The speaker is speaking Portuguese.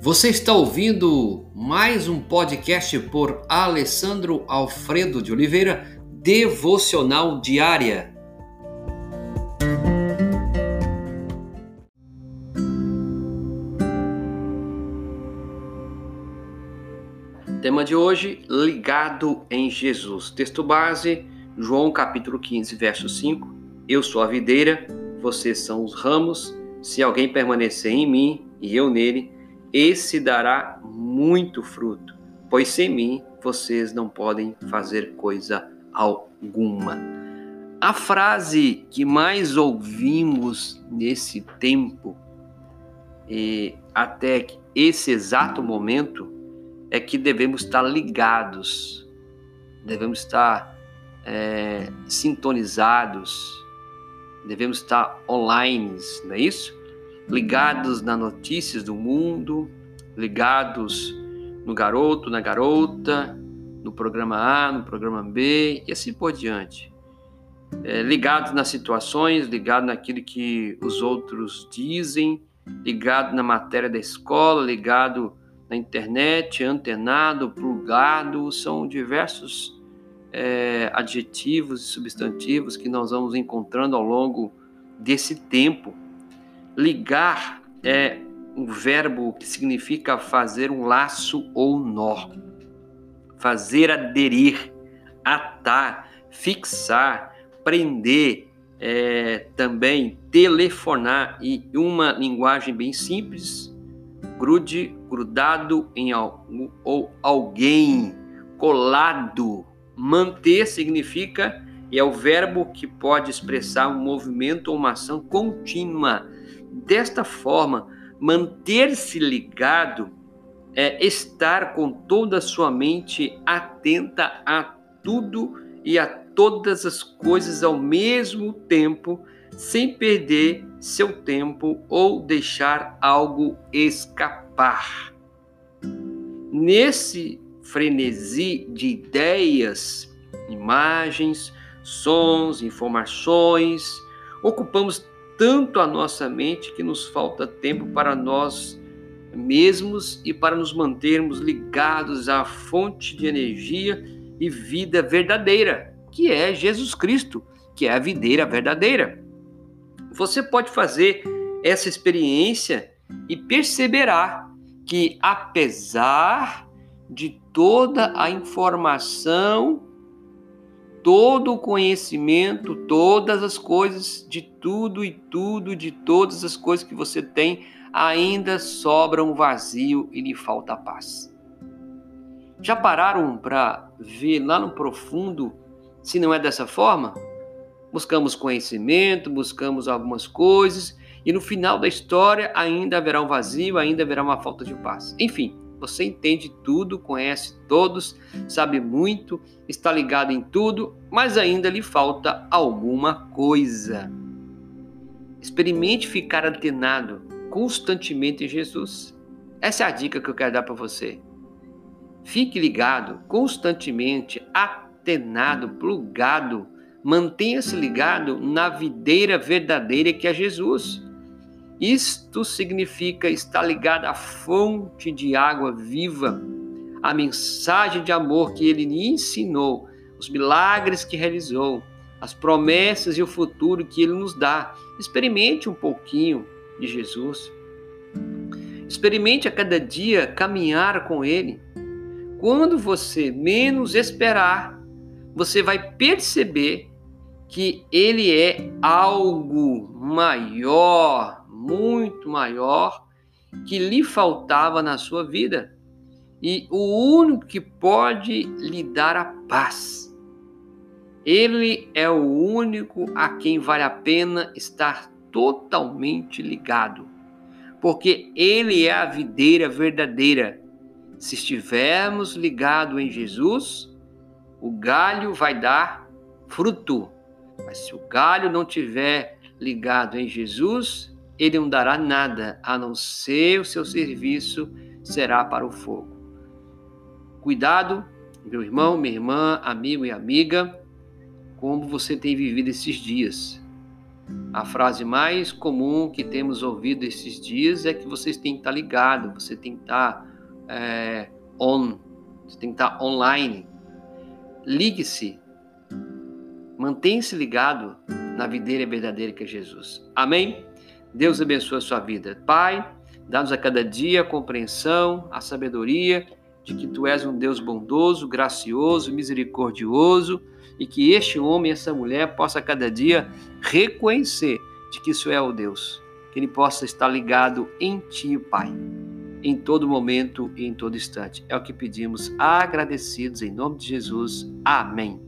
Você está ouvindo mais um podcast por Alessandro Alfredo de Oliveira, Devocional Diária. Tema de hoje: Ligado em Jesus. Texto base: João capítulo 15, verso 5. Eu sou a videira, vocês são os ramos. Se alguém permanecer em mim e eu nele, esse dará muito fruto, pois sem mim vocês não podem fazer coisa alguma. A frase que mais ouvimos nesse tempo até esse exato momento é que devemos estar ligados, devemos estar é, sintonizados, devemos estar online, não é isso? Ligados nas notícias do mundo, ligados no garoto, na garota, no programa A, no programa B e assim por diante. É, ligados nas situações, ligados naquilo que os outros dizem, ligado na matéria da escola, ligado na internet, antenado, plugado, são diversos é, adjetivos e substantivos que nós vamos encontrando ao longo desse tempo Ligar é um verbo que significa fazer um laço ou nó, fazer aderir, atar, fixar, prender, é, também telefonar e uma linguagem bem simples, grude, grudado em algo ou alguém, colado. Manter significa e é o verbo que pode expressar um movimento ou uma ação contínua Desta forma, manter-se ligado é estar com toda a sua mente atenta a tudo e a todas as coisas ao mesmo tempo, sem perder seu tempo ou deixar algo escapar. Nesse frenesi de ideias, imagens, sons, informações, ocupamos tanto a nossa mente que nos falta tempo para nós mesmos e para nos mantermos ligados à fonte de energia e vida verdadeira, que é Jesus Cristo, que é a videira verdadeira. Você pode fazer essa experiência e perceberá que apesar de toda a informação todo o conhecimento, todas as coisas, de tudo e tudo, de todas as coisas que você tem, ainda sobra um vazio e lhe falta paz. Já pararam para ver lá no profundo se não é dessa forma? Buscamos conhecimento, buscamos algumas coisas e no final da história ainda haverá um vazio, ainda haverá uma falta de paz. Enfim, você entende tudo, conhece todos, sabe muito, está ligado em tudo, mas ainda lhe falta alguma coisa. Experimente ficar antenado constantemente em Jesus. Essa é a dica que eu quero dar para você. Fique ligado constantemente, atenado, plugado. Mantenha-se ligado na videira verdadeira que é Jesus. Isto significa estar ligado à fonte de água viva, à mensagem de amor que ele lhe ensinou, os milagres que realizou, as promessas e o futuro que ele nos dá. Experimente um pouquinho de Jesus. Experimente a cada dia caminhar com ele. Quando você menos esperar, você vai perceber que ele é algo maior muito maior que lhe faltava na sua vida e o único que pode lhe dar a paz. Ele é o único a quem vale a pena estar totalmente ligado, porque ele é a videira verdadeira. Se estivermos ligados em Jesus, o galho vai dar fruto. Mas se o galho não tiver ligado em Jesus, ele não dará nada, a não ser o seu serviço será para o fogo. Cuidado, meu irmão, minha irmã, amigo e amiga, como você tem vivido esses dias. A frase mais comum que temos ouvido esses dias é que vocês têm que estar ligado, você tem que estar é, on, você tem que estar online. Ligue-se, mantenha-se ligado na videira verdadeira que é Jesus. Amém? Deus abençoe a sua vida. Pai, dá-nos a cada dia a compreensão, a sabedoria de que Tu és um Deus bondoso, gracioso, misericordioso e que este homem, essa mulher possa cada dia reconhecer de que isso é o Deus, que ele possa estar ligado em Ti, Pai, em todo momento e em todo instante. É o que pedimos, agradecidos em nome de Jesus. Amém.